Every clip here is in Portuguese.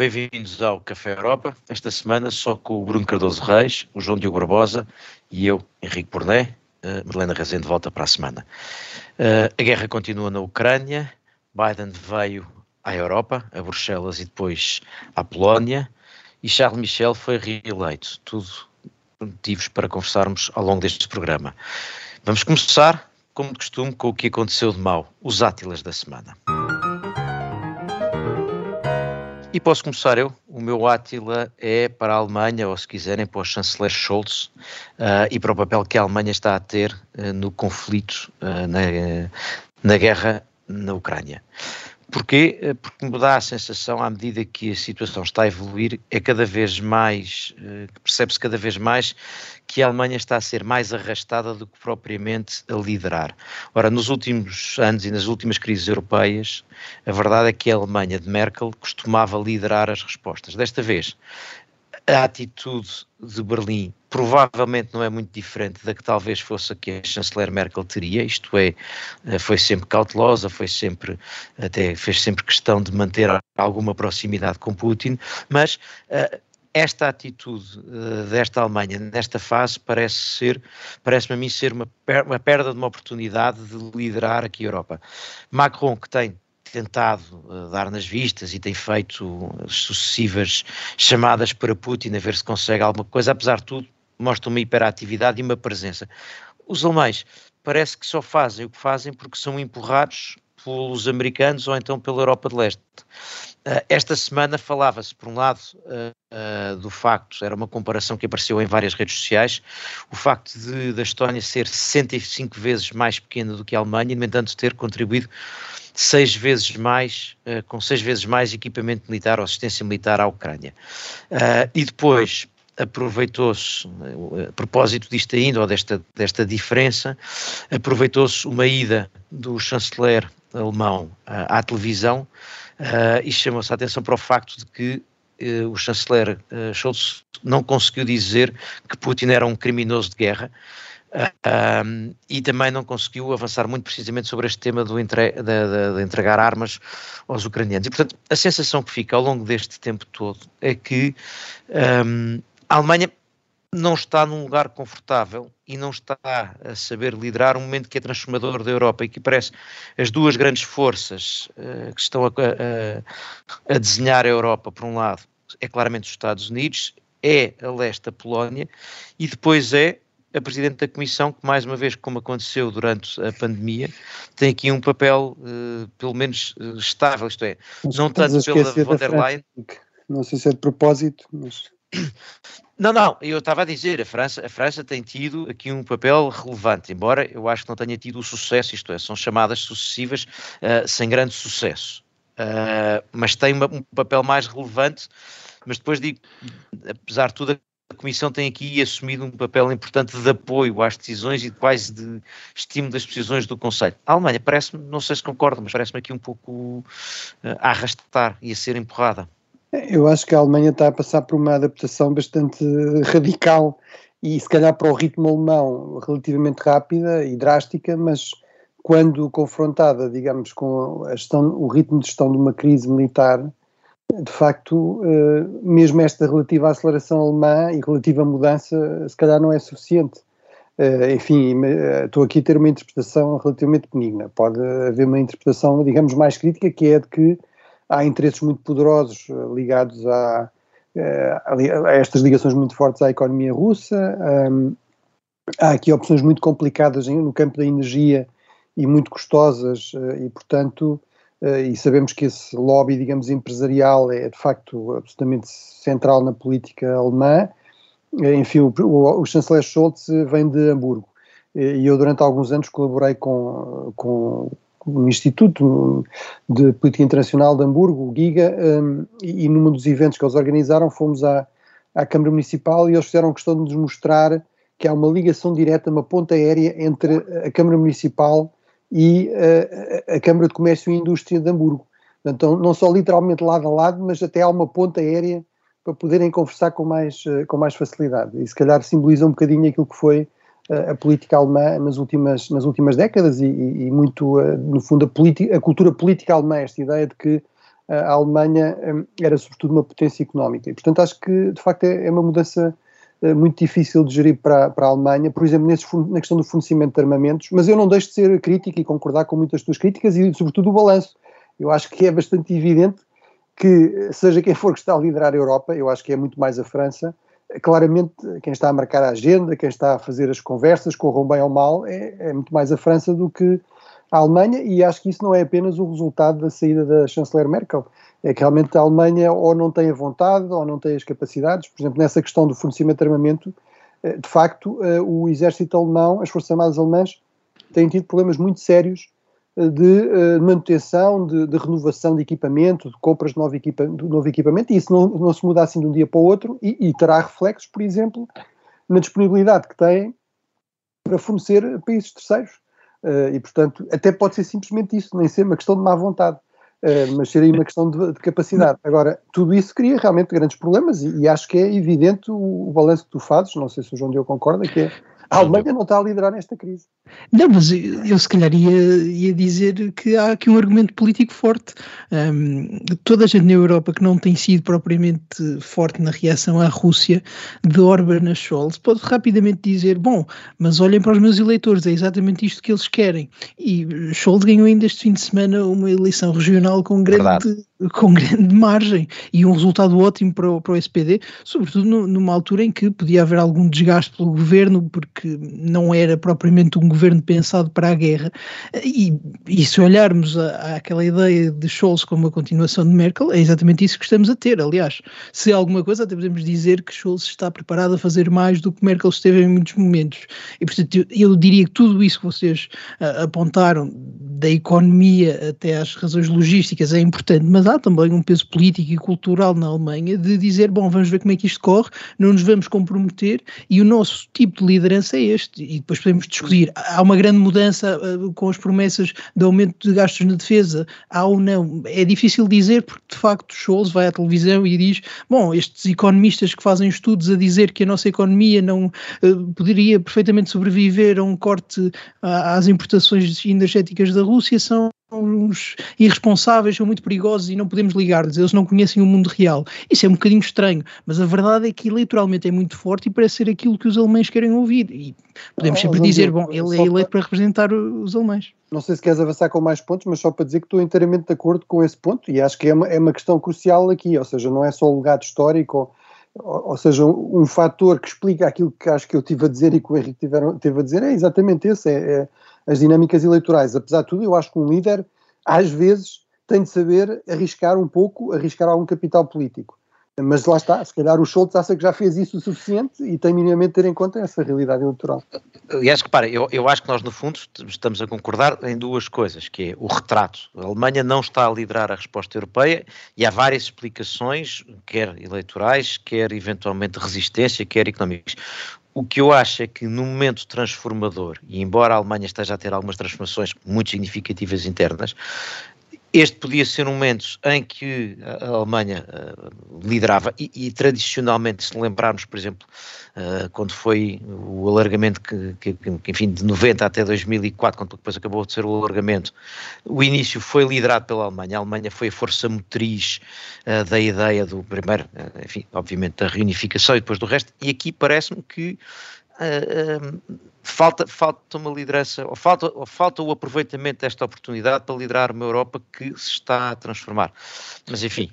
bem-vindos ao Café Europa. Esta semana só com o Bruno Cardoso Reis, o João Diogo Barbosa e eu, Henrique Porné. Uh, Madalena Rezende volta para a semana. Uh, a guerra continua na Ucrânia. Biden veio à Europa, a Bruxelas e depois à Polónia. E Charles Michel foi reeleito. Tudo motivos para conversarmos ao longo deste programa. Vamos começar, como de costume, com o que aconteceu de mal, os átilas da semana. E posso começar eu. O meu Átila é para a Alemanha, ou se quiserem, para o chanceler Scholz uh, e para o papel que a Alemanha está a ter uh, no conflito, uh, na, na guerra na Ucrânia. Porquê? Eh, porque me dá a sensação, à medida que a situação está a evoluir, é cada vez mais, eh, percebe-se cada vez mais que a Alemanha está a ser mais arrastada do que propriamente a liderar. Ora, nos últimos anos e nas últimas crises europeias, a verdade é que a Alemanha de Merkel costumava liderar as respostas. Desta vez, a atitude de Berlim provavelmente não é muito diferente da que talvez fosse a que a chanceler Merkel teria, isto é, eh, foi sempre cautelosa, foi sempre, até fez sempre questão de manter alguma proximidade com Putin, mas uh, esta atitude uh, desta Alemanha nesta fase parece ser, parece-me a mim ser uma, per uma perda de uma oportunidade de liderar aqui a Europa. Macron, que tem tentado uh, dar nas vistas e tem feito sucessivas chamadas para Putin a ver se consegue alguma coisa, apesar de tudo, mostra uma hiperatividade e uma presença. Os alemães parece que só fazem o que fazem porque são empurrados pelos americanos ou então pela Europa de Leste. Uh, esta semana falava-se, por um lado, uh, uh, do facto, era uma comparação que apareceu em várias redes sociais, o facto de da Estónia ser 65 vezes mais pequena do que a Alemanha, e, no entanto, ter contribuído seis vezes mais, com seis vezes mais equipamento militar ou assistência militar à Ucrânia. e depois, aproveitou-se, a propósito disto ainda, ou desta, desta diferença, aproveitou-se uma ida do chanceler alemão à, televisão uh, e chamou-se a atenção para o facto de que uh, o chanceler uh, Scholz não conseguiu dizer que Putin era um criminoso de guerra, Uh, e também não conseguiu avançar muito precisamente sobre este tema do entre, de, de, de, entregar armas aos ucranianos. E, portanto, a sensação que fica ao longo deste tempo todo é que um, a Alemanha não está num lugar confortável e não está a saber liderar um momento que é transformador da Europa e que parece as duas grandes forças uh, que estão a, a, a, desenhar a Europa, por um lado, é claramente os Estados Unidos, é a leste a Polónia e depois é a Presidente da Comissão, que mais uma vez, como aconteceu durante a pandemia, tem aqui um papel uh, pelo menos uh, estável, isto é, não tanto pela von der Leyen... Não sei se é de propósito, mas... Não, não, eu estava a dizer, a França, a França tem tido aqui um papel relevante, embora eu acho que não tenha tido o sucesso, isto é, são chamadas sucessivas uh, sem grande sucesso. Uh, mas tem uma, um papel mais relevante, mas depois digo, apesar de tudo, a Comissão tem aqui assumido um papel importante de apoio às decisões e quase de estímulo das decisões do Conselho. A Alemanha parece-me, não sei se concorda, mas parece-me aqui um pouco uh, a arrastar e a ser empurrada. Eu acho que a Alemanha está a passar por uma adaptação bastante radical e se calhar para o ritmo alemão relativamente rápida e drástica, mas quando confrontada, digamos, com gestão, o ritmo de gestão de uma crise militar, de facto, eh, mesmo esta relativa aceleração alemã e relativa mudança, se calhar não é suficiente. Eh, enfim, eh, estou aqui a ter uma interpretação relativamente benigna. Pode haver uma interpretação, digamos, mais crítica, que é de que há interesses muito poderosos eh, ligados a, eh, a, a, estas ligações muito fortes à economia russa. Um, há aqui opções muito complicadas no campo da energia e muito custosas eh, e, portanto, e sabemos que esse lobby, digamos, empresarial é de facto absolutamente central na política alemã. Enfim, o, o, o chanceler Scholz vem de Hamburgo e eu durante alguns anos colaborei com, com no Instituto de Política Internacional de Hamburgo, o GIGA, um, e, num dos eventos que eles organizaram fomos à, à Câmara Municipal e eles fizeram questão de nos mostrar que há uma ligação direta, uma ponta aérea entre a Câmara Municipal e uh, a Câmara de Comércio e Indústria de Hamburgo. Então, não só literalmente lado a lado, mas até há uma ponta aérea para poderem conversar com mais, uh, com mais facilidade. E se calhar simboliza um bocadinho aquilo que foi a política alemã nas últimas, nas últimas décadas e, e muito, eh, no fundo, a, a, cultura política alemã, esta ideia de que a Alemanha era sobretudo uma potência económica. E, portanto, acho que, de facto, é, é uma mudança muito difícil de gerir para, para a Alemanha, por exemplo, nesse, na questão do fornecimento de armamentos, mas eu não deixo de ser crítico e concordar com muitas tuas críticas e, sobretudo, o balanço. Eu acho que é bastante evidente que, seja quem for que está a liderar a Europa, eu acho que é muito mais a França, claramente quem está a marcar a agenda, quem está a fazer as conversas, corram bem ou mal, é, é, muito mais a França do que a Alemanha, e acho que isso não é apenas o resultado da saída da chanceler Merkel, é que realmente a Alemanha ou não tem a vontade ou não tem as capacidades, por exemplo, nessa questão do fornecimento de armamento, eh, de facto, eh, o exército alemão, as forças armadas alemãs, têm tido problemas muito sérios de uh, manutenção, de, de, renovação de equipamento, de compras de novo, equipa de novo equipamento, e isso não, não, se muda assim de um dia para o outro e, e, terá reflexos, por exemplo, na disponibilidade que têm para fornecer a países terceiros. Uh, e, portanto, até pode ser simplesmente isso, nem ser uma questão de má vontade, uh, mas ser aí uma questão de, de, capacidade. Agora, tudo isso cria realmente grandes problemas e, e acho que é evidente o, o balanço que tu fazes, não sei se o João Diogo concorda, que é a Alemanha não está a liderar nesta crise. Não, mas eu, eu se calhar ia, ia, dizer que há aqui um argumento político forte. Um, toda a gente na Europa que não tem sido propriamente forte na reação à Rússia de Orban a Scholz pode rapidamente dizer: bom, mas olhem para os meus eleitores, é exatamente isto que eles querem. E Scholz ganhou ainda este fim de semana uma eleição regional com grande, com grande margem e um resultado ótimo para o, para o SPD, sobretudo numa altura em que podia haver algum desgaste pelo governo, porque não era propriamente um governo pensado para a guerra. E, e se olharmos a, àquela ideia de Scholz como a continuação de Merkel, é exatamente isso que estamos a ter. Aliás, se alguma coisa, até podemos dizer que Scholz está preparado a fazer mais do que Merkel esteve em muitos momentos. E, portanto, eu, eu diria que tudo isso que vocês uh, apontaram, da economia até às razões logísticas, é importante, mas há também um peso político e cultural na Alemanha de dizer, bom, vamos ver como é que isto corre, não nos vamos comprometer e o nosso tipo de liderança é este. E depois podemos discutir, há uma grande mudança uh, com as promessas de aumento de gastos na defesa, há ou não. É difícil dizer porque, de facto, Scholz vai à televisão e diz, bom, estes economistas que fazem estudos a dizer que a nossa economia não uh, poderia perfeitamente sobreviver a um corte às importações energéticas da Rússia são uns irresponsáveis, são muito perigosos e não podemos ligar-lhes, eles não conhecem o mundo real. Isso é um bocadinho estranho, mas a verdade é que eleitoralmente é muito forte e parece ser aquilo que os alemães querem ouvir. E podemos ah, sempre dizer, bom, ele é eleito para... para representar os alemães. Não sei se queres avançar com mais pontos, mas só para dizer que estou inteiramente de acordo com esse ponto e acho que é uma, é uma questão crucial aqui, ou seja, não é só o legado histórico, ou, seja, um, fator que explica aquilo que acho que eu tive a dizer e que o Henrique teve a dizer, é exatamente esse, é, é as dinâmicas eleitorais. Apesar de tudo, eu acho que um líder, às vezes, tem de saber arriscar um pouco, arriscar algum capital político. Mas lá está, se calhar o Schultz acha que já fez isso o suficiente e tem minimamente ter em conta essa realidade eleitoral. Aliás, repara, eu, eu acho que nós no fundo estamos a concordar em duas coisas, que é o retrato. A Alemanha não está a liderar a resposta europeia e há várias explicações, quer eleitorais, quer eventualmente resistência, quer económicas. O que eu acho é que no momento transformador, e embora a Alemanha esteja a ter algumas transformações muito significativas internas, este podia ser um momento em que a Alemanha uh, liderava e, e, tradicionalmente, se lembrarmos, por exemplo, uh, quando foi o alargamento que, que, que, enfim, de 90 até 2004, quando depois acabou de ser o alargamento, o início foi liderado pela Alemanha. A Alemanha foi a força motriz uh, da ideia do primeiro, enfim, obviamente, da reunificação e depois do resto. E aqui parece-me que falta, falta uma liderança, ou falta, ou falta o aproveitamento desta oportunidade para liderar uma Europa que se está a transformar. Mas enfim,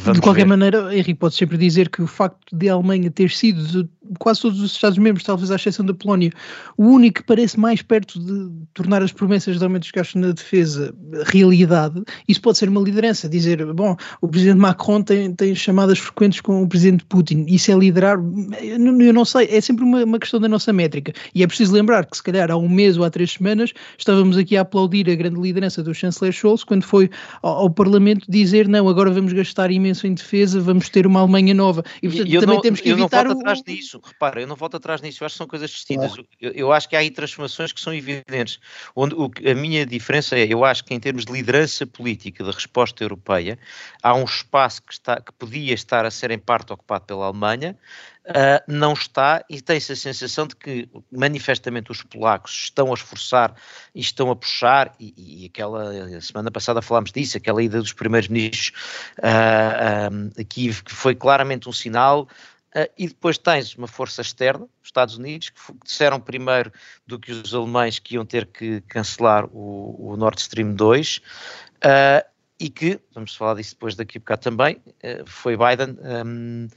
Vamos de qualquer ver. maneira, Henrique, pode sempre dizer que o facto de a Alemanha ter sido, de quase todos os Estados-membros, talvez à exceção da Polónia, o único que parece mais perto de tornar as promessas de aumento dos gastos na defesa realidade, isso pode ser uma liderança. Dizer, bom, o presidente Macron tem, tem chamadas frequentes com o presidente Putin, isso é liderar, eu não sei, é sempre uma, uma questão da nossa métrica. E é preciso lembrar que, se calhar, há um mês ou há três semanas, estávamos aqui a aplaudir a grande liderança do chanceler Scholz quando foi ao, ao Parlamento dizer, não, agora vamos gastar imenso imenso em defesa, vamos ter uma Alemanha nova. E portanto, também não, temos que evitar. Eu não volto o... atrás disso, repara, eu não volto atrás nisso, eu acho que são coisas distintas. Eu, eu, acho que há aí transformações que são evidentes. Onde o, a minha diferença é, eu acho que em termos de liderança política da resposta europeia, há um espaço que, está, que podia estar a ser em parte ocupado pela Alemanha. Uh, não está e tem-se a sensação de que manifestamente os polacos estão a esforçar e estão a puxar, e, e aquela semana passada falámos disso, aquela ida dos primeiros ministros uh, aqui que foi claramente um sinal Uh, e depois tens uma força externa, os Estados Unidos, que disseram primeiro do que os alemães que iam ter que cancelar o, o Nord Stream 2, uh, e que, vamos falar disso depois daqui a bocado também, foi Biden um,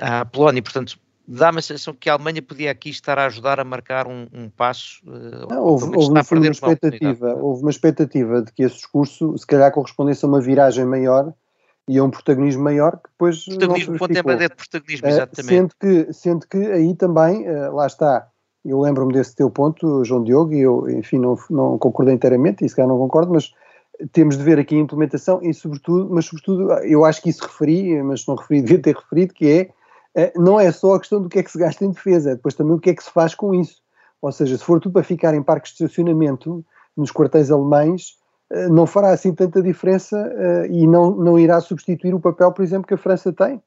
à Polónia. Portanto, dá-me a sensação que a Alemanha podia aqui estar a ajudar a marcar um, um passo. Não, houve, houve uma, uma expectativa, uma houve uma expectativa de que esse discurso, se calhar, correspondesse a uma viragem maior e a um protagonismo maior que depois protagonismo, não se é de protagonismo, exatamente. Uh, sendo, que, sendo que aí também, uh, lá está, eu lembro-me desse teu ponto, João Diogo, e eu, enfim, não, não concordo inteiramente, e se calhar não concordo, mas temos de ver aqui a implementação e sobretudo, mas sobretudo, eu acho que isso referi, mas não referi, devia ter referido, que é, uh, não é só a questão do que é que se gasta em defesa, é depois também o que é que se faz com isso. Ou seja, se for tudo para ficar em parques de estacionamento nos quartéis alemães, eh, não fará assim tanta diferença uh, e não, não irá substituir o papel, por exemplo, que a França tem.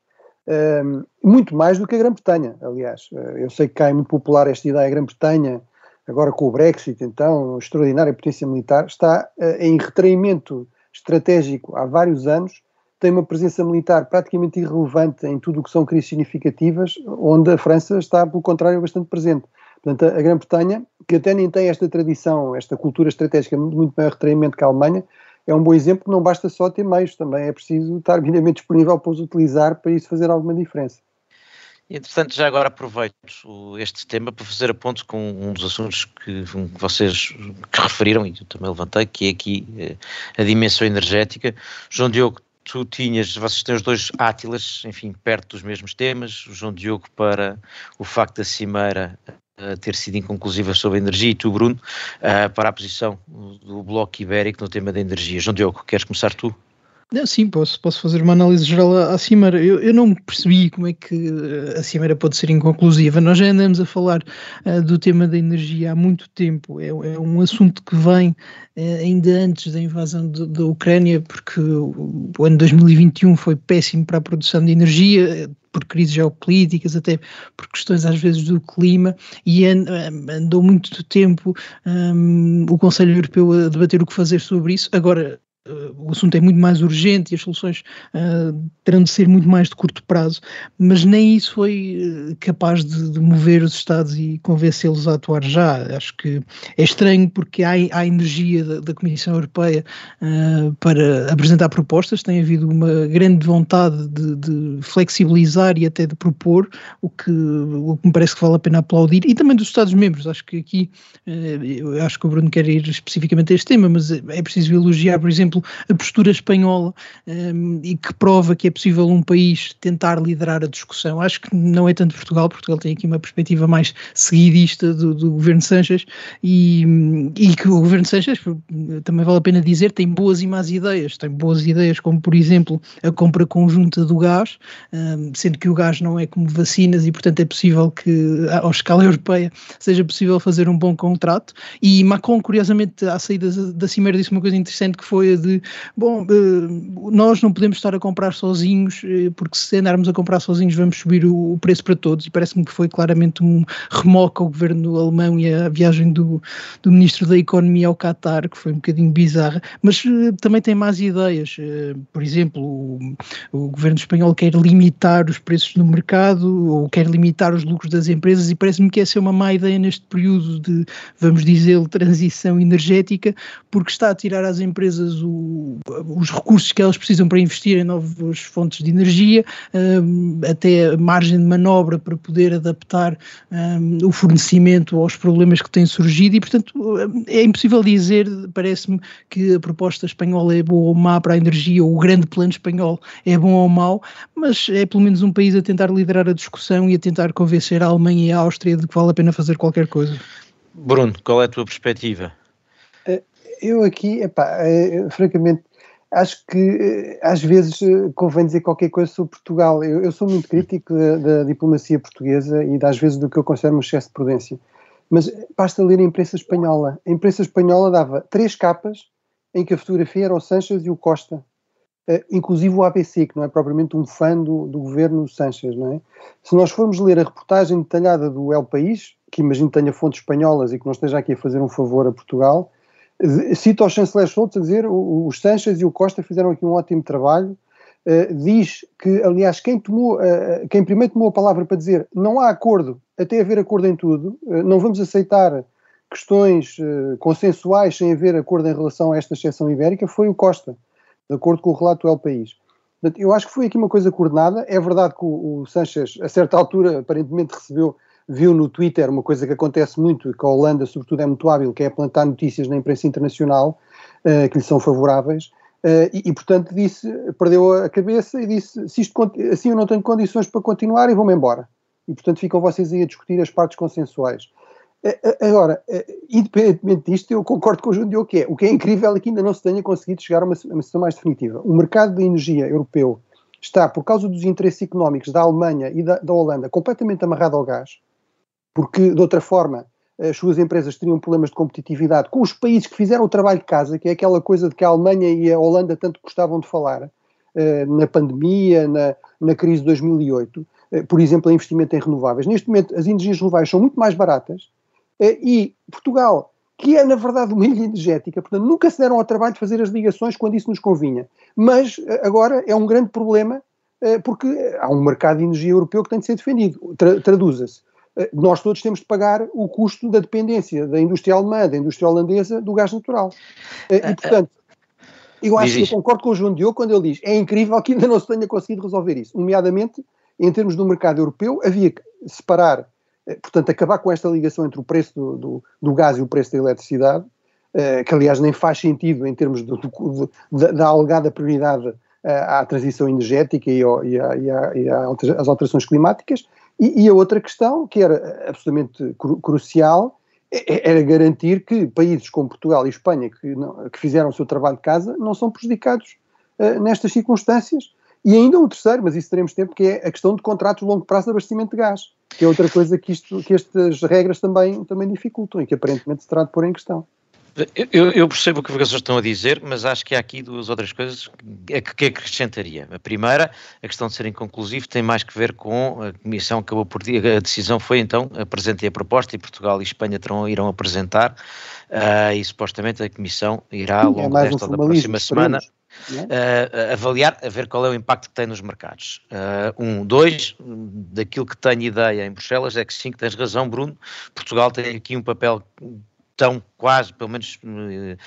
Muito mais do que a Grã-Bretanha, aliás. Eu sei que cá é muito popular esta ideia, a Grã-Bretanha, agora com o Brexit, então, extraordinária potência militar, está em retraimento estratégico há vários anos, tem uma presença militar praticamente irrelevante em tudo o que são crises significativas, onde a França está, pelo contrário, bastante presente. Portanto, a Grã-Bretanha, que até nem tem esta tradição, esta cultura estratégica muito, maior retraimento que a Alemanha, é um bom exemplo não basta só ter meios, também é preciso estar minimamente disponível para os utilizar para isso fazer alguma diferença. Entretanto, já agora aproveito este tema para fazer a ponto com um dos assuntos que, vocês que referiram e eu também levantei, que é aqui eh, a dimensão energética. João Diogo, tu tinhas, vocês têm os dois Átilas, enfim, perto dos mesmos temas, o João Diogo para o facto da Cimeira ter sido inconclusiva sobre a energia e tu, Bruno, uh, para a posição do Bloco Ibérico no tema da energia. João Diogo, queres começar tu? Não, sim, posso, posso fazer uma análise geral à Cimeira. Eu, eu não percebi como é que a Cimeira pode ser inconclusiva. Nós já andamos a falar uh, do tema da energia há muito tempo. É, é um assunto que vem uh, ainda antes da invasão da Ucrânia, porque o, o ano 2021 foi péssimo para a produção de energia por crises geopolíticas, até por questões às vezes do clima, e andou muito tempo um, o Conselho Europeu a debater o que fazer sobre isso. Agora, o assunto é muito mais urgente e as soluções uh, terão de ser muito mais de curto prazo, mas nem isso foi uh, capaz de, de, mover os Estados e convencê-los a atuar já. Acho que é estranho porque há, há energia da, da, Comissão Europeia uh, para apresentar propostas, tem havido uma grande vontade de, de, flexibilizar e até de propor, o que, o que me parece que vale a pena aplaudir, e também dos Estados-membros. Acho que aqui, eu acho que o Bruno quer ir especificamente a este tema, mas é preciso elogiar, por exemplo, exemplo, a postura espanhola um, e que prova que é possível um país tentar liderar a discussão. Acho que não é tanto Portugal, Portugal tem aqui uma perspectiva mais seguidista do, do governo Sanches e, e, que o governo Sanches, também vale a pena dizer, tem boas e más ideias. Tem boas ideias, como por exemplo a compra conjunta do gás, um, sendo que o gás não é como vacinas e, portanto, é possível que, à escala europeia, seja possível fazer um bom contrato. E Macron, curiosamente, à saída da Cimeira, disse uma coisa interessante que foi a de de bom, eh, nós não podemos estar a comprar sozinhos, eh, porque se andarmos a comprar sozinhos vamos subir o preço para todos, e parece-me que foi claramente um remoque ao governo alemão e a viagem do, do ministro da Economia ao Qatar, que foi um bocadinho bizarra, mas eh, também tem más ideias. Por exemplo, o, o governo espanhol quer limitar os preços no mercado ou quer limitar os lucros das empresas, e parece-me que essa é uma má ideia neste período de, vamos dizer, transição energética, porque está a tirar às empresas o os recursos que elas precisam para investir em novas fontes de energia, um, até a margem de manobra para poder adaptar um, o fornecimento aos problemas que têm surgido e, portanto, é impossível dizer, parece-me, que a proposta espanhola é boa ou má para a energia, ou o grande plano espanhol é bom ou mau, mas é pelo menos um país a tentar liderar a discussão e a tentar convencer a Alemanha e a Áustria de que vale a pena fazer qualquer coisa. Bruno, qual é a tua perspectiva? Eu aqui, epá, é, francamente, acho que eh, às vezes eh, convém dizer qualquer coisa sobre Portugal. Eu, eu sou muito crítico da, da, diplomacia portuguesa e às vezes do que eu considero um excesso de prudência. Mas basta ler a imprensa espanhola. A imprensa espanhola dava três capas em que a fotografia era o Sanches e o Costa. uh, inclusive o ABC, que não é propriamente um fã do, do governo Sanchez, não é? Se nós formos ler a reportagem detalhada do El País, que imagino tenha fontes espanholas e que não esteja aqui a fazer um favor a Portugal, cita o chanceler Schultz a dizer os Sanchez e o Costa fizeram aqui um ótimo trabalho, uh, diz que, aliás, quem, tomou, uh, quem primeiro tomou a palavra para dizer não há acordo, até haver acordo em tudo, uh, não vamos aceitar questões consensuais sem haver acordo em relação a esta exceção ibérica, foi o Costa, de acordo com o relato do El País. Portanto, eu acho que foi aqui uma coisa coordenada. É verdade que o, o a certa altura, aparentemente recebeu viu no Twitter uma coisa que acontece muito, que a Holanda, sobretudo, é muito hábil, que é plantar notícias na imprensa internacional uh, que lhe são favoráveis, uh, e, e, portanto, disse, perdeu a cabeça e disse: se isto, assim eu não tenho condições para continuar e vou-me embora. E, portanto, ficam vocês aí a discutir as partes consensuais. Uh, agora, independentemente disto, eu concordo com o João que é, o que é incrível é que ainda não se tenha conseguido chegar a uma, uma situação mais definitiva. O mercado de energia europeu está, por causa dos interesses económicos da Alemanha e da, da Holanda, completamente amarrado ao gás porque de outra forma as suas empresas teriam problemas de competitividade com os países que fizeram o trabalho de casa, que é aquela coisa de que a Alemanha e a Holanda tanto gostavam de falar, eh, na pandemia, na, na crise de 2008, eh, por exemplo, a investimento em renováveis. Neste momento, as energias renováveis são muito mais baratas eh, e Portugal, que é na verdade uma ilha energética, portanto, nunca se deram ao trabalho de fazer as ligações quando isso nos convinha. Mas agora é um grande problema porque há um mercado de energia europeu que tem de ser defendido. Tra Traduza-se nós todos temos de pagar o custo da dependência da indústria alemã, da indústria holandesa, do gás natural. Eh, e, eh, portanto, eu acho que eu concordo com o João Diogo quando ele diz é incrível que ainda não se tenha conseguido resolver isso. Nomeadamente, em termos do mercado europeu, havia que separar, portanto, acabar com esta ligação entre o preço do, do, do gás e o preço da eletricidade, que aliás nem faz sentido em termos do, da, da alegada prioridade à transição energética e, ao, e, a, e, a, e às alterações climáticas, e, e a outra questão, que era absolutamente cru, crucial, é, é, era garantir que países como Portugal e Espanha, que, não, que fizeram o seu trabalho de casa, não são prejudicados uh, nestas circunstâncias. E ainda um terceiro, mas isso teremos tempo, que é a questão de contratos de longo prazo de abastecimento de gás, que é outra coisa que, isto, que estas regras também, também dificultam e que aparentemente se terá de pôr em questão. Eu, eu, percebo o que vocês estão a dizer, mas acho que há aqui duas outras coisas que, que acrescentaria. A primeira, a questão de ser inconclusivo, tem mais que ver com a Comissão acabou por a decisão foi então apresentei a proposta e Portugal e Espanha terão, irão apresentar uh, e supostamente a Comissão irá ao é longo é desta ou da próxima semana Uh, avaliar, a ver qual é o impacto que tem nos mercados. Uh, um, dois, daquilo que tenho ideia em Bruxelas é que sim, que tens razão, Bruno. Portugal tem aqui um papel tão quase, pelo menos eh,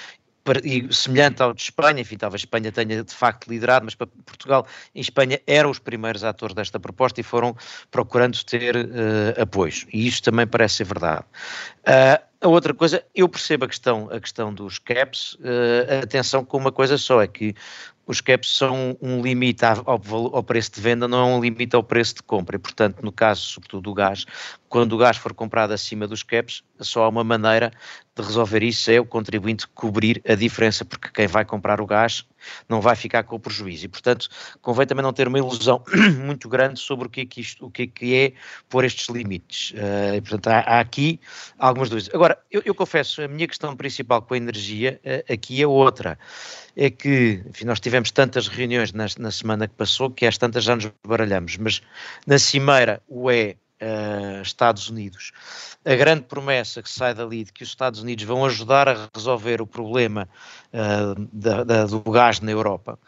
e semelhante ao de Espanha, enfim, talvez Espanha tenha de facto liderado, mas para Portugal e Espanha eram os primeiros atores desta proposta e foram procurando ter uh, apoios. E isto também parece ser verdade. Uh, a outra coisa, eu percebo a questão, a questão dos caps, uh, atenção com uma coisa só, é que os caps são um limite ao, ao, preço de venda, não é um limite ao preço de compra. E, portanto, no caso, sobretudo do gás, quando o gás for comprado acima dos caps, só há uma maneira de resolver isso, é o contribuinte cobrir a diferença, porque quem vai comprar o gás não vai ficar com o prejuízo. E, portanto, convém também não ter uma ilusão muito grande sobre o que é que, isto, o que, é, que é pôr estes limites. Uh, e, portanto, há, há, aqui algumas dúvidas. Agora, eu, eu, confesso, a minha questão principal com a energia uh, aqui é outra. É que, enfim, nós tivemos tantas reuniões na, na semana que passou que às tantas já nos baralhamos, mas na cimeira o é uh, Estados Unidos. A grande promessa que sai dali de que os Estados Unidos vão ajudar a resolver o problema uh, da, da, do gás na Europa.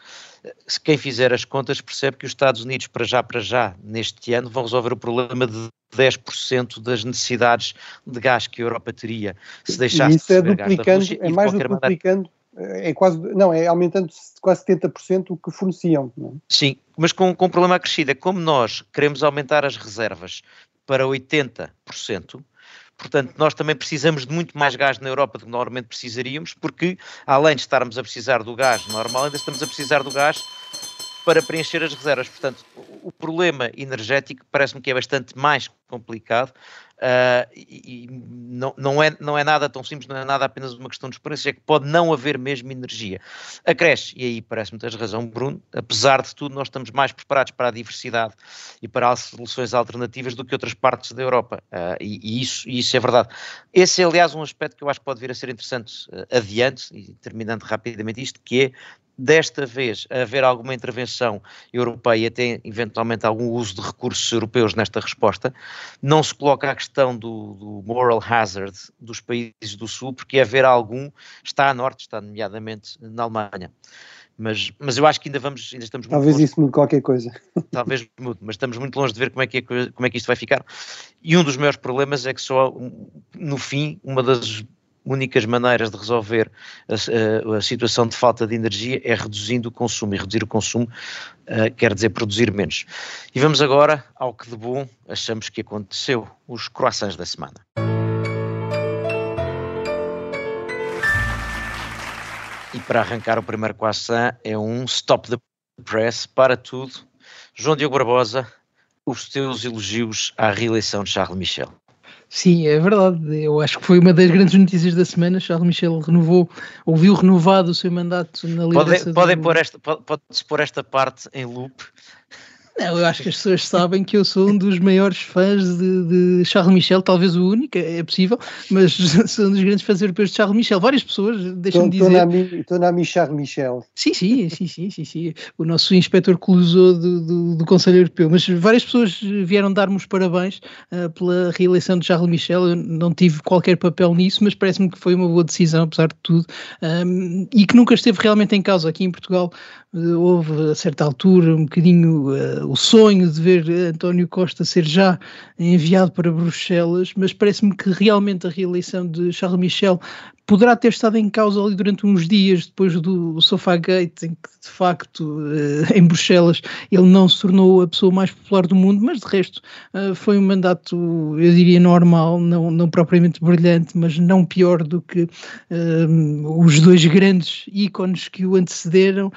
Se quem fizer as contas percebe que os Estados Unidos, para já, para já, neste ano, vão resolver o problema de 10% das necessidades de gás que a Europa teria se deixasse e isso é duplicando, Rússia, é mais do que duplicando, maneira... é quase, não, é aumentando quase 70% o que forneciam. É? Sim, mas com, com um problema acrescido, é como nós queremos aumentar as reservas para 80%, Portanto, nós também precisamos de muito mais gás na Europa do que normalmente precisaríamos, porque além de estarmos a precisar do gás normal, ainda estamos a precisar do gás para preencher as reservas. Portanto, o problema energético parece-me que é bastante mais complicado Uh, e, não, não, é, não é nada tão simples, não é nada apenas uma questão de esperança, é que pode não haver mesmo energia. Acresce, e aí parece-me tens razão, Bruno, apesar de tudo, nós estamos mais preparados para a diversidade e para as soluções alternativas do que outras partes da Europa, uh, e, e, isso, e isso é verdade. Esse é, aliás, um aspecto que eu acho que pode vir a ser interessante uh, adiante, e terminando rapidamente isto, que é desta vez haver alguma intervenção europeia, até eventualmente algum uso de recursos europeus nesta resposta, não se coloca a questão do, do, moral hazard dos países do Sul, porque haver algum está a norte, está nomeadamente na Alemanha. Mas, mas eu acho que ainda vamos, ainda estamos Talvez isso mude qualquer coisa. Talvez mude, mas estamos muito longe de ver como é, que é, como é que isto vai ficar. E um dos maiores problemas é que só no fim, uma das únicas maneiras de resolver a, a, a, situação de falta de energia é reduzindo o consumo, e reduzir o consumo uh, quer dizer produzir menos. E vamos agora ao que de bom achamos que aconteceu, os croissants da semana. E para arrancar o primeiro croissant é um stop the press para tudo. João Diogo Barbosa, os teus elogios à reeleição de Charles Michel. Sim, é verdade. Eu acho que foi uma das grandes notícias da semana. Charles Michel renovou, ouviu renovado o seu mandato na liderança. Podem do... pôr, esta, pode, pode pôr esta parte em loop não, eu acho que as pessoas sabem que eu sou um dos maiores fãs de, de Charles Michel, talvez o único, é possível, mas sou um dos grandes fãs europeus de Charles Michel. Várias pessoas, deixam-me dizer. Estou na Mi Charles Michel. Sim, sim, sim, sim, sim, sim. O nosso inspetor Clusou do, do, do, Conselho Europeu. Mas várias pessoas vieram dar-me os parabéns uh, pela reeleição de Charles Michel. Eu não tive qualquer papel nisso, mas parece-me que foi uma boa decisão, apesar de tudo, um, e que nunca esteve realmente em causa aqui em Portugal houve a certa altura um bocadinho uh, o sonho de ver António Costa ser já enviado para Bruxelas, mas parece-me que realmente a reeleição de Charles Michel poderá ter estado em causa ali durante uns dias depois do Sofagate, em que de facto eh, em Bruxelas ele não se tornou a pessoa mais popular do mundo, mas de resto eh, foi um mandato, eu diria, normal, não, não propriamente brilhante, mas não pior do que uh, os dois grandes ícones que o antecederam,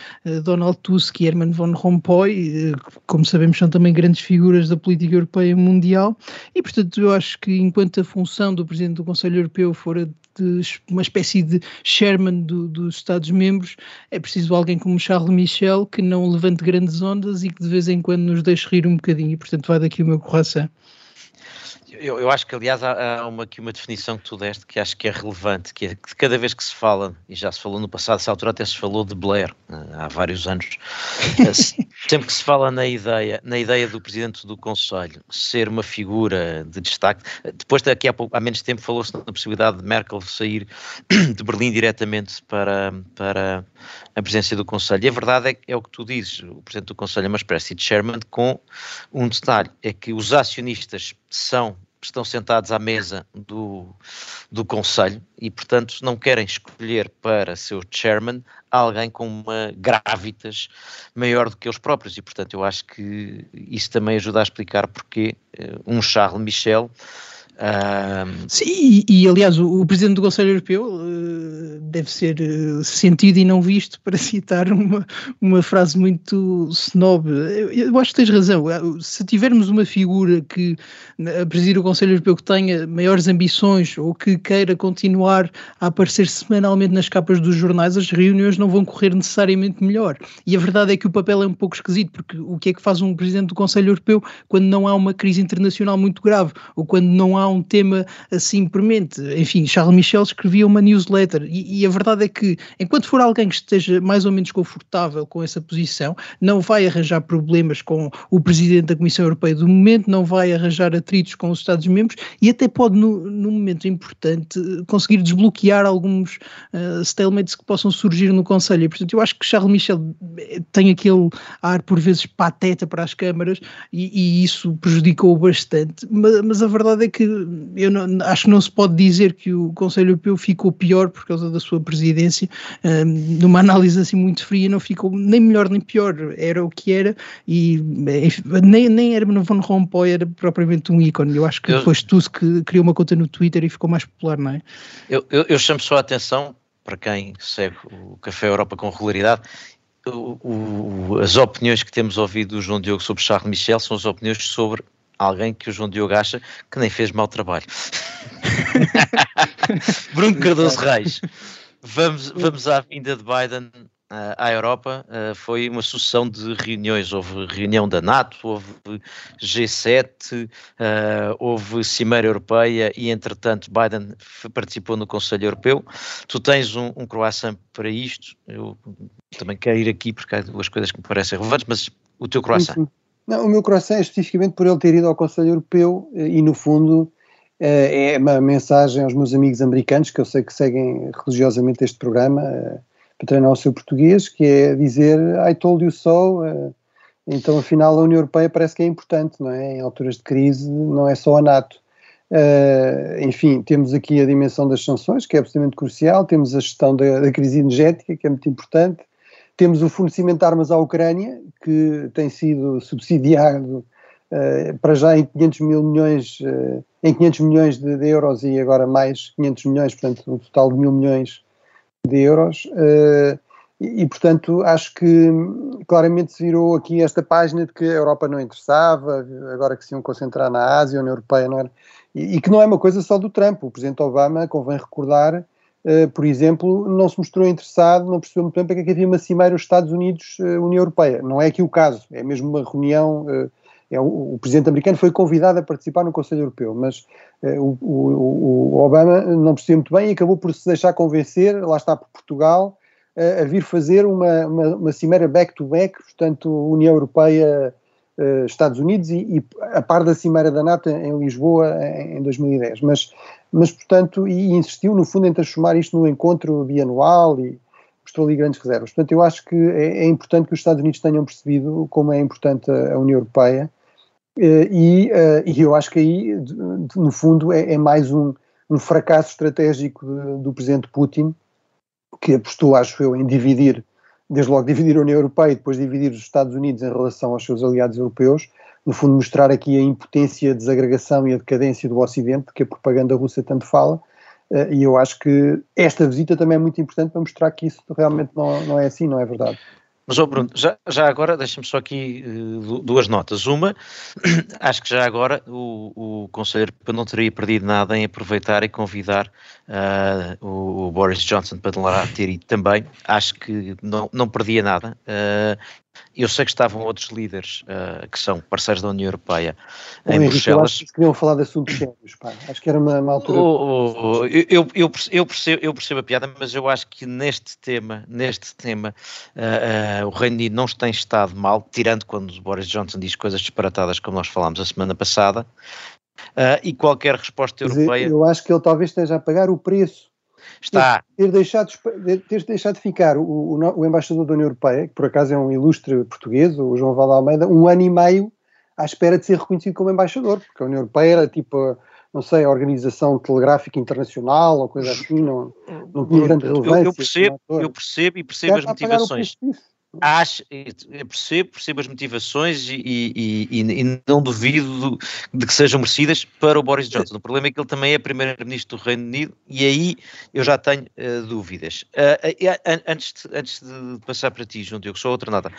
Donald Tusk e Herman von Rompuy, como sabemos são também grandes figuras da política europeia mundial, e portanto eu acho que enquanto a função do Presidente do Conselho Europeu for a de uma espécie de chairman do, dos Estados-membros, é preciso alguém como Charles Michel que não levante grandes ondas e que de vez em quando nos deixe rir um bocadinho. E, portanto, vai daqui o meu coração. Eu, eu, acho que, aliás, há, há uma, aqui uma definição que tu deste que acho que é relevante, que é que cada vez que se fala, e já se falou no passado, essa altura até se falou de Blair, eh, há vários anos, eh, sempre que se fala na ideia, na ideia do Presidente do Conselho ser uma figura de destaque, depois daqui a, pouco, há menos tempo falou-se na possibilidade de Merkel sair de Berlim diretamente para, para a presidência do Conselho, e a verdade é, é o que tu dizes, o Presidente do Conselho é uma espécie de chairman com um detalhe, é que os acionistas são estão sentados à mesa do, do Conselho e, portanto, não querem escolher para seu chairman alguém com uma gravitas maior do que eles próprios. E, portanto, eu acho que isso também ajuda a explicar porque uh, um Charles Michel Sim, e, e, aliás, o, o, presidente do Conselho Europeu uh, deve ser uh, sentido e não visto para citar uma, uma frase muito snob. Eu, eu, acho que tens razão. Eh, se tivermos uma figura que a presidir o Conselho Europeu que tenha maiores ambições ou que queira continuar a aparecer semanalmente nas capas dos jornais, as reuniões não vão correr necessariamente melhor. E a verdade é que o papel é um pouco esquisito, porque o que é que faz um presidente do Conselho Europeu quando não há uma crise internacional muito grave ou quando não há um tema assim premente. Enfim, Charles Michel escrevia uma newsletter e, e, a verdade é que, enquanto for alguém que esteja mais ou menos confortável com essa posição, não vai arranjar problemas com o presidente da Comissão Europeia do momento, não vai arranjar atritos com os Estados-membros e até pode, no, num momento importante, conseguir desbloquear alguns uh, stalemates que possam surgir no Conselho. E, portanto, eu acho que Charles Michel eh, tem aquele ar, por vezes, pateta para as câmaras e, e isso prejudicou bastante, mas, mas a verdade é que eu não, acho que não se pode dizer que o Conselho Europeu ficou pior por causa da sua presidência. Um, numa análise assim muito fria, não ficou nem melhor nem pior, era o que era, e nem, nem era Van Rompuy era propriamente um ícone. Eu acho que eu, depois Tusk criou uma conta no Twitter e ficou mais popular, não é? Eu, eu, eu chamo só a atenção para quem segue o Café Europa com regularidade o, o, as opiniões que temos ouvido do João Diogo sobre Charles Michel são as opiniões sobre alguém que o João Diogo acha que nem fez mau trabalho. Bruno Cardoso Reis, vamos, vamos à vinda de Biden à Europa uh, foi uma sucessão de reuniões. Houve reunião da NATO, houve G7, uh, houve Cimeira Europeia e, entretanto, Biden participou no Conselho Europeu. Tu tens um, um croissant para isto. Eu também quero ir aqui porque há duas coisas que me parecem relevantes, mas o teu croissant. Não, o meu croissant é especificamente por ele ter ido ao Conselho Europeu eh, e, no fundo, é uma mensagem aos meus amigos americanos que eu sei que seguem religiosamente este programa para treinar o seu português, que é dizer I told you so. Eh, então, afinal, a União Europeia parece que é importante, não é? Em alturas de crise, não é só a NATO. Uh, enfim, temos aqui a dimensão das sanções, que é absolutamente crucial, temos a gestão da, da, crise energética, que é muito importante, temos o fornecimento de armas à Ucrânia, que tem sido subsidiado uh, para já em 500 mil milhões, uh, em 500 milhões de, de, euros e agora mais 500 milhões, portanto, um total de mil milhões de euros. Uh, e, e, portanto, acho que claramente se virou aqui esta página de que a Europa não interessava, agora que se iam concentrar na Ásia, a União Europeia não era. E, e que não é uma coisa só do Trump. O Presidente Obama, convém recordar, por exemplo, não se mostrou interessado, não percebeu muito bem para que é havia uma cimeira os Estados Unidos-União uh, Europeia. Não é aqui o caso, é mesmo uma reunião é, o, o, presidente americano foi convidado a participar no Conselho Europeu, mas eh, o, o, Obama não percebeu muito bem e acabou por se deixar convencer, lá está por Portugal, a vir fazer uma, uma, uma cimeira back-to-back, portanto, União Europeia, eh, Estados Unidos e, e, a par da cimeira da NATO em Lisboa em, em 2010. Mas, mas, portanto, e insistiu, no fundo, em transformar isto num encontro bianual e mostrou ali grandes reservas. Portanto, eu acho que é, é importante que os Estados Unidos tenham percebido como é importante a, a União Europeia eh, e, eh, e, eu acho que aí, no fundo, é, é mais um, um, fracasso estratégico do presidente Putin, que apostou, acho eu, em dividir, desde logo dividir a União Europeia e depois dividir os Estados Unidos em relação aos seus aliados europeus, no fundo mostrar aqui a impotência, a desagregação e a decadência do Ocidente, que a propaganda russa tanto fala, eh, e eu acho que esta visita também é muito importante para mostrar que isso realmente não, não é assim, não é verdade. Mas, oh Bruno, já, já agora, deixa-me só aqui uh, duas notas. Uma, acho que já agora o, o Conselheiro não teria perdido nada em aproveitar e convidar uh, o, o, Boris Johnson para lá ter ido também. Acho que não, não perdia nada. Eu sei que estavam outros líderes uh, que são parceiros da União Europeia em Henrique, Bruxelas. Eu acho que queriam falar de assuntos sérios, pá. Acho que era uma, uma altura. Oh, oh, eu, eu, eu, percebo, eu percebo a piada, mas eu acho que neste tema, neste tema, uh, uh, o Reino Unido não tem estado mal, tirando quando o Boris Johnson diz coisas disparatadas, como nós falámos a semana passada. e qualquer resposta europeia. Eu acho que ele talvez esteja a pagar o preço Está. Ter deixado, ter deixado ficar o, o, o, embaixador da União Europeia, que por acaso é um ilustre português, o João Val Almeida, um ano e meio à espera de ser reconhecido como embaixador, porque a União Europeia era tipo, não sei, a Organização Telegráfica Internacional ou coisa assim, não, não tinha grande relevância. Eu, eu percebo, eu percebo e percebo as motivações acho, percebo, percebo as motivações e, e, e, e, não duvido de que sejam merecidas para o Boris Johnson. O problema é que ele também é primeiro-ministro do Reino Unido e aí eu já tenho uh, dúvidas. Uh, uh, antes, de, antes de passar para ti, João Diogo, só outra nota.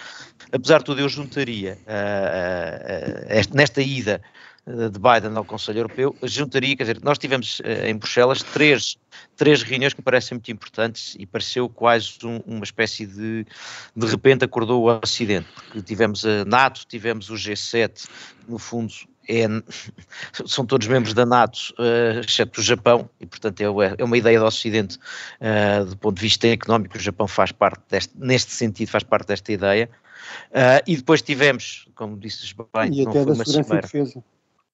Apesar de tudo, eu juntaria nesta ida de Biden ao Conselho Europeu, juntaria, quer dizer, nós tivemos em Bruxelas três três reuniões que me parecem muito importantes e pareceu quase um, uma espécie de de repente acordou o Ocidente, porque tivemos a NATO, tivemos o G7, no fundo é, são todos membros da NATO, uh, exceto o Japão, e portanto é, é uma ideia do Ocidente uh, do ponto de vista económico, o Japão faz parte deste, neste sentido faz parte desta ideia, uh, e depois tivemos, como disse bem, e até da uma cimeira. Defesa.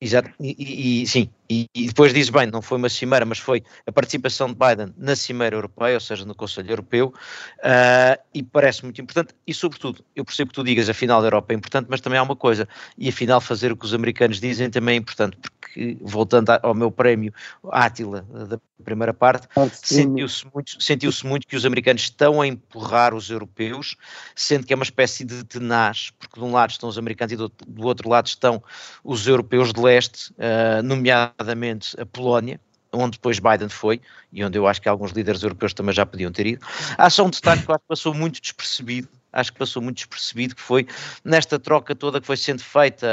Exato, e, e, sim, e, e, depois diz bem, não foi uma cimeira, mas foi a participação de Biden na cimeira europeia, ou seja, no Conselho Europeu, uh, e parece muito importante, e sobretudo, eu percebo que tu digas a final da Europa é importante, mas também há uma coisa, e afinal fazer o que os americanos dizem também é importante, porque voltando ao meu prémio Átila da primeira parte, sentiu-se muito, sentiu muito que os americanos estão a empurrar os europeus, sendo que é uma espécie de tenaz, porque de um lado estão os americanos e do, do outro lado estão os europeus de leste, uh, nomeadamente a Polónia, onde depois Biden foi, e onde eu acho que alguns líderes europeus também já podiam ter ido. Há só um destaque que eu acho que passou muito despercebido, acho que passou muito despercebido, que foi nesta troca toda que foi sendo feita,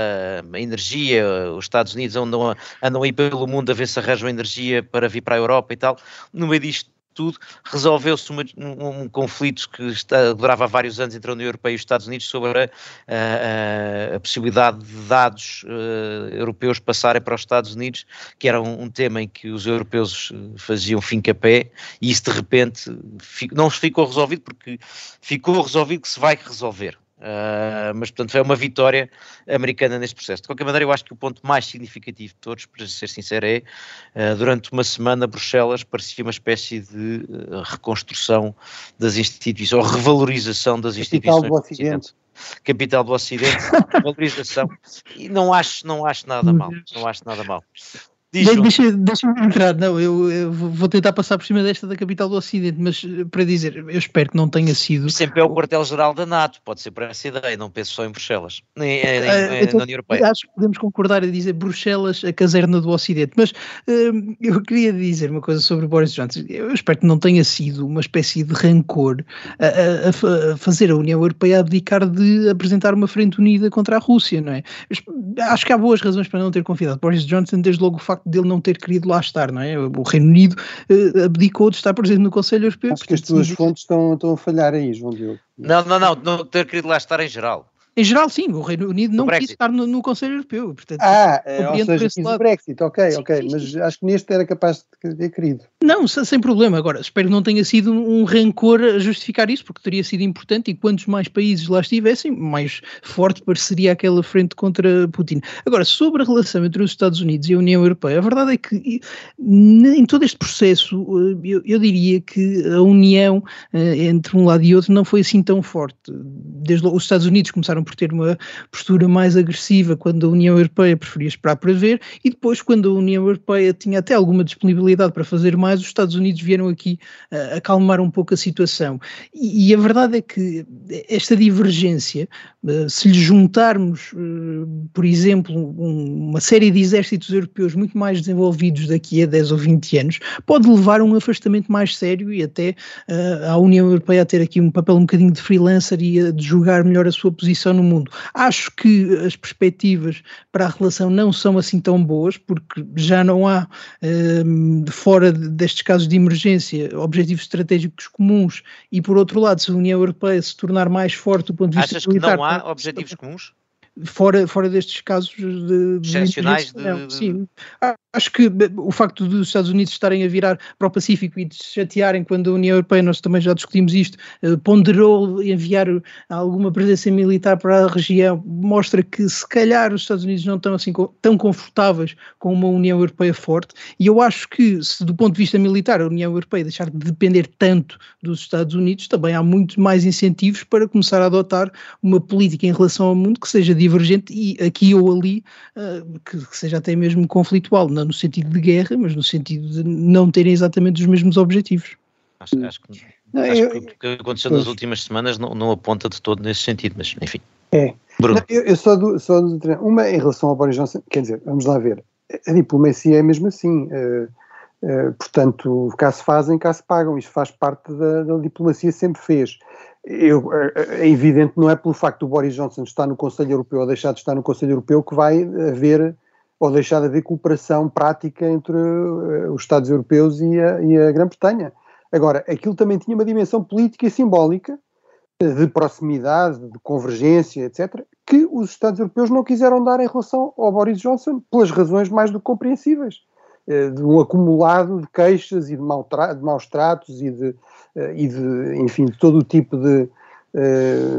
a energia, os Estados Unidos andam, andam aí pelo mundo a ver se arranjam energia para vir para a Europa e tal, no meio disto tudo, resolveu-se um, um, conflito que está, durava vários anos entre a União Europeia e os Estados Unidos sobre a, a, a possibilidade de dados uh, europeus passarem para os Estados Unidos, que era um, um, tema em que os europeus eh, faziam fim-capé, e isso de repente fico, não ficou resolvido, porque ficou resolvido que se vai resolver. Uh, mas, portanto, foi uma vitória americana neste processo. De qualquer maneira, eu acho que o ponto mais significativo de todos, para ser sincero, é uh, durante uma semana, Bruxelas parecia uma espécie de uh, reconstrução das instituições, ou revalorização das instituições. Do Ocidente. Capital do Ocidente, valorização, e não acho, não acho nada mal, não acho nada mal. Deixa-me deixa entrar, não, eu, eu, vou tentar passar por cima desta da capital do Ocidente, mas eh, para dizer, eu espero que não tenha sido. Sempre é o quartel-geral da NATO, pode ser para essa ideia, não penso só em Bruxelas, nem, nem, uh, então, na União Europeia. Acho que podemos concordar a dizer Bruxelas, a caserna do Ocidente, mas uh, eu queria dizer uma coisa sobre Boris Johnson. Eu espero que não tenha sido uma espécie de rancor a, a, a fazer a União Europeia abdicar de apresentar uma frente unida contra a Rússia, não é? Acho que há boas razões para não ter confiado Boris Johnson, desde logo o facto facto dele não ter querido lá estar, não é? O Reino Unido uh, abdicou de estar presente no Conselho Europeu. Acho que as tuas fontes estão, estão a falhar aí, João Diogo. Não, não, não, não ter querido lá estar em geral. Em geral, sim, o Reino Unido não quis estar no, no, Conselho Europeu. Portanto, ah, é, ou seja, quis o Brexit, ok, sim, ok, sim, mas sim. acho que neste era capaz de ter querido. Não, sem problema. Agora, espero que não tenha sido um rancor a justificar isso, porque teria sido importante e quantos mais países lá estivessem, mais forte pareceria aquela frente contra Putin. Agora, sobre a relação entre os Estados Unidos e a União Europeia, a verdade é que em todo este processo, eh, eu, eu diria que a união eh, entre um lado e outro não foi assim tão forte. Desde os Estados Unidos começaram por ter uma postura mais agressiva quando a União Europeia preferia esperar para ver, e depois, quando a União Europeia tinha até alguma disponibilidade para fazer mais, os Estados Unidos vieram aqui uh, acalmar um pouco a situação. E, e, a verdade é que esta divergência, uh, se lhe juntarmos, uh, por exemplo, um, uma série de exércitos europeus muito mais desenvolvidos daqui a 10 ou 20 anos, pode levar a um afastamento mais sério e até uh, a União Europeia a ter aqui um papel um bocadinho de freelancer e a de julgar melhor a sua posição no mundo. Acho que as perspectivas para a relação não são assim tão boas, porque já não há, um, fora destes casos de emergência, objetivos estratégicos comuns, e por outro lado, se a União Europeia se tornar mais forte do ponto de vista Achas militar... Achas que não há objetivos comuns? fora, fora destes casos de, de excepcionais de, de, sim. Acho que o facto dos Estados Unidos estarem a virar para o Pacífico e de se chatearem quando a União Europeia, nós também já discutimos isto, eh, ponderou enviar alguma presença militar para a região, mostra que se calhar os Estados Unidos não estão assim tão confortáveis com uma União Europeia forte, e eu acho que se do ponto de vista militar a União Europeia deixar de depender tanto dos Estados Unidos, também há muito mais incentivos para começar a adotar uma política em relação ao mundo que seja divergente e aqui ou ali que, que, seja até mesmo conflitual, não no sentido de guerra, mas no sentido de não terem exatamente os mesmos objetivos. Acho, acho que, não, acho eu, que o que aconteceu pois. nas últimas semanas não, não, aponta de todo nesse sentido, mas enfim. É. Bruno. eu, eu só, do, só do, uma em relação ao Boris Johnson, quer dizer, vamos lá ver, a diplomacia é mesmo assim. Uh, Uh, portanto, cá se fazem, cá se pagam. Isto faz parte da, da diplomacia, sempre fez. Eu, é, é evidente, não é pelo facto do Boris Johnson estar no Conselho Europeu ou deixar de estar no Conselho Europeu que vai haver ou deixar de haver cooperação prática entre uh, os Estados Europeus e a, e a Grã-Bretanha. Agora, aquilo também tinha uma dimensão política e simbólica, de proximidade, de convergência, etc., que os Estados Europeus não quiseram dar em relação ao Boris Johnson, pelas razões mais do que compreensíveis. Uh, de um acumulado de queixas e de, maus tratos e de, uh, e de, enfim, de todo o tipo de,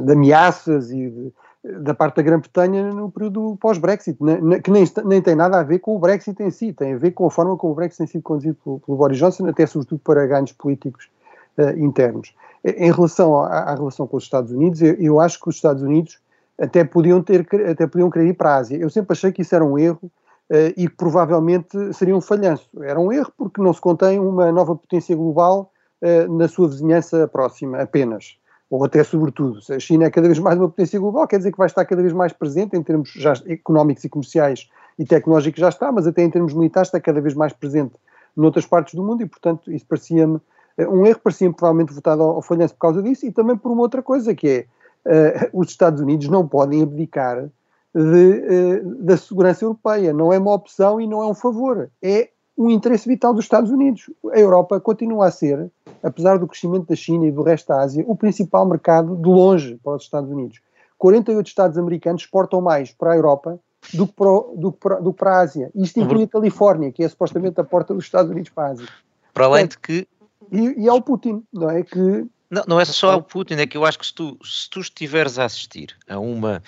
de ameaças e de, da parte da Grã-Bretanha no período pós-Brexit, que nem, nem, tem nada a ver com o Brexit em si, tem a ver com a forma como o Brexit tem sido conduzido pelo, pelo Boris Johnson, até sobretudo para ganhos políticos uh, internos. Em relação à, à, relação com os Estados Unidos, eu, eu, acho que os Estados Unidos até podiam, ter, até podiam querer ir para a Ásia. Eu sempre achei que isso era um erro uh, e que provavelmente seria um falhanço. Era um erro porque não se contém uma nova potência global uh, na sua vizinhança próxima apenas ou até sobretudo, a China é cada vez mais uma potência global, quer dizer que vai estar cada vez mais presente em termos já económicos e comerciais e tecnológicos já está, mas até em termos militares está cada vez mais presente noutras partes do mundo e, portanto, isso parecia-me eh, um erro, parecia-me provavelmente votado ao, ao falhanço por causa disso e também por uma outra coisa, que é uh, os Estados Unidos não podem abdicar de, uh, da segurança europeia, não é uma opção e não é um favor, é um interesse vital dos Estados Unidos. A Europa continua a ser, apesar do crescimento da China e do resto da Ásia, o principal mercado de longe para os Estados Unidos. 48 Estados americanos exportam mais para a Europa do que para, do, do para a Ásia. Isto inclui a Califórnia, que é supostamente a porta dos Estados Unidos para a Ásia. Para além de que. E, e ao Putin, não é? Que. Não, não é só ao Putin, é que eu acho que se tu, se tu estiveres a assistir a uma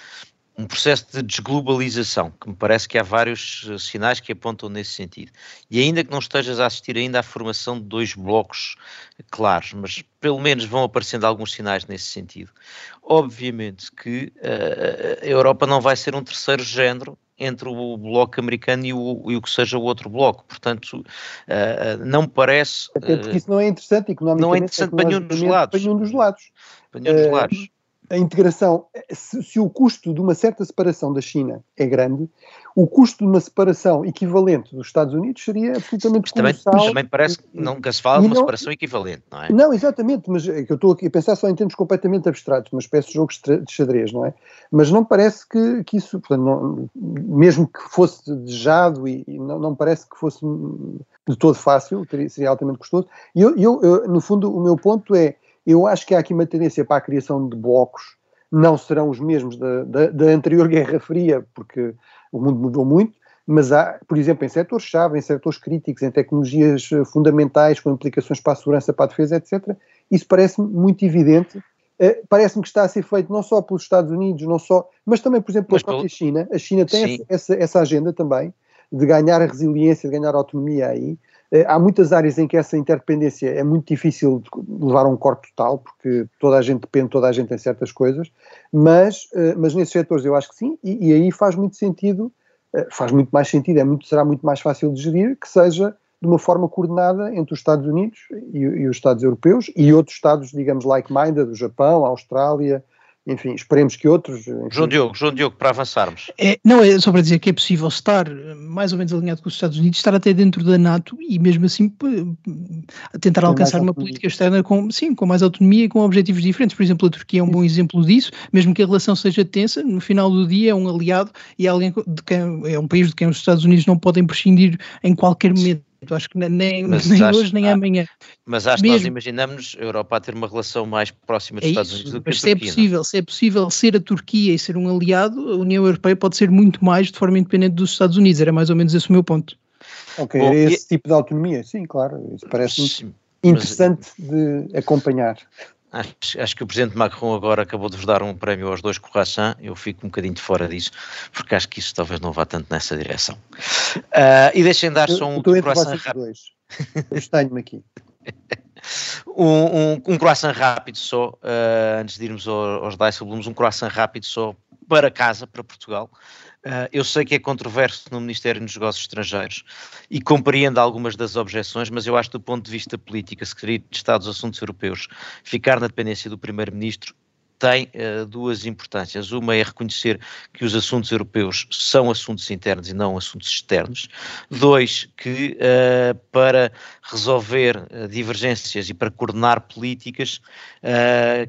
um processo de desglobalização, que me parece que há vários eh, sinais que apontam nesse sentido. E ainda que não estejas a assistir ainda à formação de dois blocos claros, mas pelo menos vão aparecendo alguns sinais nesse sentido. Obviamente que uh, a Europa não vai ser um terceiro género entre o bloco americano e o, e o que seja o outro bloco. Portanto, uh, não me parece. Até porque isso não é interessante economicamente. Não é interessante para nenhum dos lados. Para nenhum dos lados. Para nenhum dos lados a integração, se, se, o custo de uma certa separação da China é grande, o custo de uma separação equivalente dos Estados Unidos seria absolutamente mas também, também parece que nunca se fala de uma não, separação equivalente, não é? Não, exatamente, mas é que eu estou aqui a pensar só em termos completamente abstratos, uma espécie de jogo de xadrez, não é? Mas não parece que, que isso, portanto, não, mesmo que fosse desejado e, e não, não, parece que fosse de todo fácil, seria altamente custoso. E eu, eu, eu, no fundo, o meu ponto é eu acho que há aqui uma tendência para a criação de blocos, não serão os mesmos da, da, da anterior Guerra Fria, porque o mundo mudou muito, mas há, por exemplo, em setores-chave, em setores críticos, em tecnologias eh, fundamentais, com implicações para a segurança, para a defesa, etc., isso parece-me muito evidente. Uh, parece-me que está a ser feito não só pelos Estados Unidos, não só, mas também, por exemplo, pela mas, própria China. A China tem essa, essa, essa, agenda também de ganhar a resiliência, de ganhar autonomia aí. Eh, há muitas áreas em que essa interdependência é muito difícil de levar a um corte total, porque toda a gente depende, toda a gente em certas coisas, mas, eh, mas nesses setores eu acho que sim, e, e aí faz muito sentido, eh, faz muito mais sentido, é muito, será muito mais fácil de gerir que seja de uma forma coordenada entre os Estados Unidos e, e os Estados europeus e outros Estados, digamos, like-minded, o Japão, a Austrália, enfim, esperemos que outros. Enfim. João Diogo, João Diogo, para avançarmos. É, não, é só para dizer que é possível estar mais ou menos alinhado com os Estados Unidos, estar até dentro da NATO e mesmo assim tentar com alcançar uma política externa com, sim, com mais autonomia e com objetivos diferentes. Por exemplo, a Turquia é um bom exemplo disso, mesmo que a relação seja tensa, no final do dia é um aliado e é alguém de quem, é um país de quem os Estados Unidos não podem prescindir em qualquer momento. Acho que nem, nem acho, hoje nem amanhã. Mas acho que nós imaginamos a Europa a ter uma relação mais próxima dos é Estados Unidos do que mas a se é Turquia. É possível, se é possível ser a Turquia e ser um aliado, a União Europeia pode ser muito mais de forma independente dos Estados Unidos. Era mais ou menos esse o meu ponto. Ok, Bom, esse e... tipo de autonomia, sim, claro. Isso parece interessante mas... de acompanhar. Acho, acho, que o Presidente Macron agora acabou de vos dar um prémio aos dois Croissant, eu fico um bocadinho de fora disso, porque acho que isso talvez não vá tanto nessa direção. Uh, e deixem dar só um croissant rápido. Tenho-me aqui. um, um, um, croissant rápido só, uh, antes de irmos aos, aos Blooms, um croissant rápido só para casa, para Portugal. Uh, eu sei que é controverso no Ministério dos Negócios Estrangeiros e compreendo algumas das objeções, mas eu acho que do ponto de vista político, a Secretaria de Estado dos Assuntos Europeus ficar na dependência do Primeiro-Ministro tem uh, duas importâncias. Uma é reconhecer que os assuntos europeus são assuntos internos e não assuntos externos. Dois, que uh, para resolver uh, divergências e para coordenar políticas,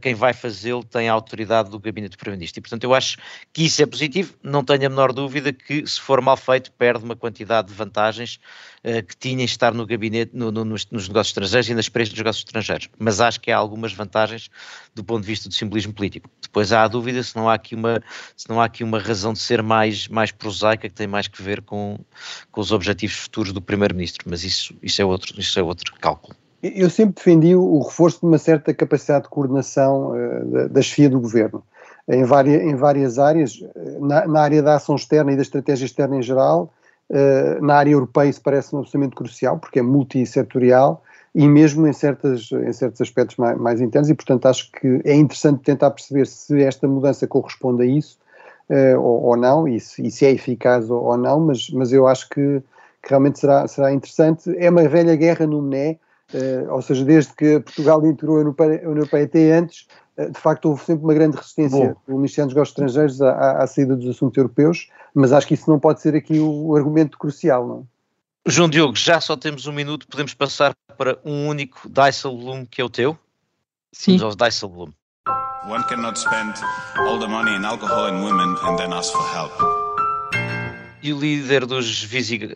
quem vai fazê-lo tem a autoridade do gabinete do Primeiro-Ministro. E, portanto, eu acho que isso é positivo. Não tenho a menor dúvida que, se for mal feito, perde uma quantidade de vantagens que tinha em estar no gabinete, no, no, nos, nos, negócios estrangeiros e nas experiências dos negócios estrangeiros. Mas acho que há algumas vantagens do ponto de vista do simbolismo político político. Depois há a dúvida se não há aqui uma, se não há aqui uma razão de ser mais, mais prosaica que tem mais que ver com, com os objetivos futuros do Primeiro-Ministro, mas isso, isso, é outro, isso é outro cálculo. Eu sempre defendi o reforço de uma certa capacidade de coordenação uh, da, chefia do governo em várias, em várias áreas, eh, na, na, área da ação externa e da estratégia externa em geral, uh, na área europeia isso parece-me absolutamente crucial, porque é multissetorial, e mesmo em, certas, em certos aspectos mais, mais, internos, e portanto acho que é interessante tentar perceber se esta mudança corresponde a isso uh, ou, ou, não, e se, e se, é eficaz ou, ou, não, mas, mas eu acho que, que, realmente será, será interessante. É uma velha guerra no MNE, uh, ou seja, desde que Portugal integrou a União Europeia até antes, uh, de facto houve sempre uma grande resistência. Do Ministério dos Negócios Estrangeiros à, à, saída dos assuntos europeus, mas acho que isso não pode ser aqui o, o argumento crucial, não João Diogo, já só temos um minuto, podemos passar para um único Dijsselbloem que é o teu? Sim. Vamos aos Dijsselbloem. One cannot spend all the money in alcohol and women and then ask for help. E o líder dos,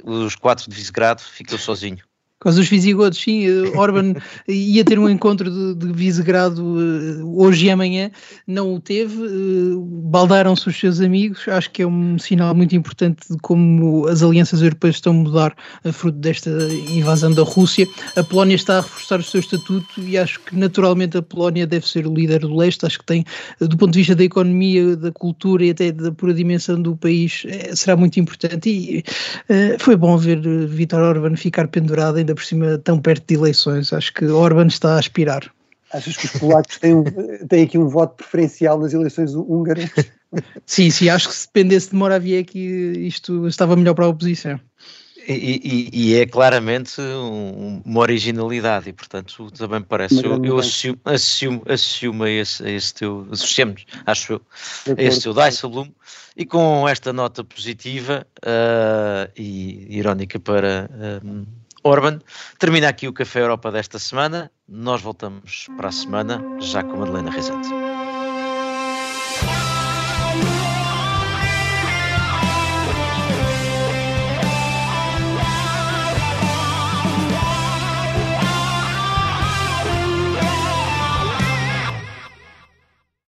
dos quatro de Visegrado ficou sozinho. Com os visigodos, sim, eh, Orban ia ter um encontro de, de Visegrado uh, hoje e amanhã, não o teve, uh, baldaram-se os seus amigos, acho que é um sinal muito importante de como as alianças europeias estão a mudar a fruto desta invasão da Rússia. A Polónia está a reforçar o seu estatuto e acho que naturalmente a Polónia deve ser o líder do leste, acho que tem, do ponto de vista da economia, da cultura e até da pura dimensão do país, será muito importante e foi bom ver Vítor Orban ficar pendurado ainda por cima tão perto de eleições. Acho que Orban está a aspirar. Achas que os polacos têm, têm aqui um voto preferencial nas eleições húngaras? sim, sim, acho que se dependesse de Morawiecki isto estava melhor para a oposição. E, e, e, é claramente um, uma originalidade e portanto também parece, eu, eu assumo, assumo, assumo a esse, a esse teu, associamos, acho eu, a esse teu Dijsselbloem e com esta nota positiva uh, e irónica para uh, Orban. Termina aqui o Café Europa desta semana. Nós voltamos para a semana, já com a Madalena Rezende.